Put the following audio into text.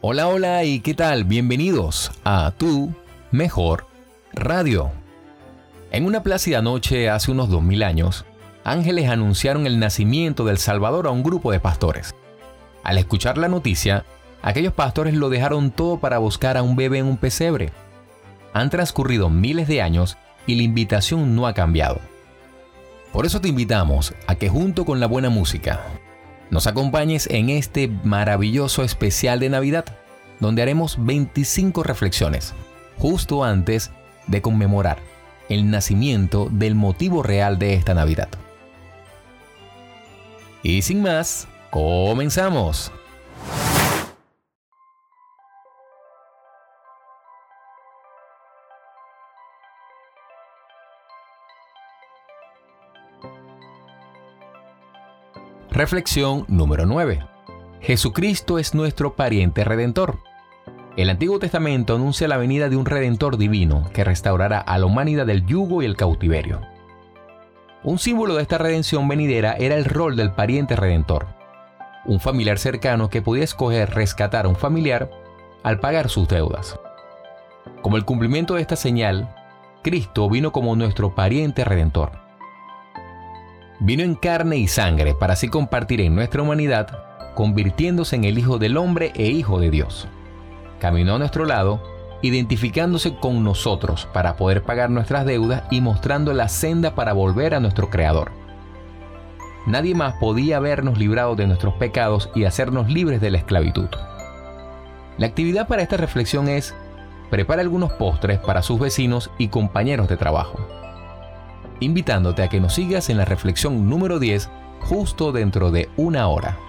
Hola, hola y qué tal, bienvenidos a Tu Mejor Radio. En una plácida noche hace unos 2000 años, ángeles anunciaron el nacimiento del Salvador a un grupo de pastores. Al escuchar la noticia, aquellos pastores lo dejaron todo para buscar a un bebé en un pesebre. Han transcurrido miles de años y la invitación no ha cambiado. Por eso te invitamos a que junto con la buena música, nos acompañes en este maravilloso especial de Navidad, donde haremos 25 reflexiones, justo antes de conmemorar el nacimiento del motivo real de esta Navidad. Y sin más, comenzamos. Reflexión número 9. Jesucristo es nuestro pariente redentor. El Antiguo Testamento anuncia la venida de un redentor divino que restaurará a la humanidad del yugo y el cautiverio. Un símbolo de esta redención venidera era el rol del pariente redentor, un familiar cercano que podía escoger rescatar a un familiar al pagar sus deudas. Como el cumplimiento de esta señal, Cristo vino como nuestro pariente redentor vino en carne y sangre para así compartir en nuestra humanidad, convirtiéndose en el Hijo del Hombre e Hijo de Dios. Caminó a nuestro lado, identificándose con nosotros para poder pagar nuestras deudas y mostrando la senda para volver a nuestro Creador. Nadie más podía habernos librado de nuestros pecados y hacernos libres de la esclavitud. La actividad para esta reflexión es, prepara algunos postres para sus vecinos y compañeros de trabajo invitándote a que nos sigas en la reflexión número 10 justo dentro de una hora.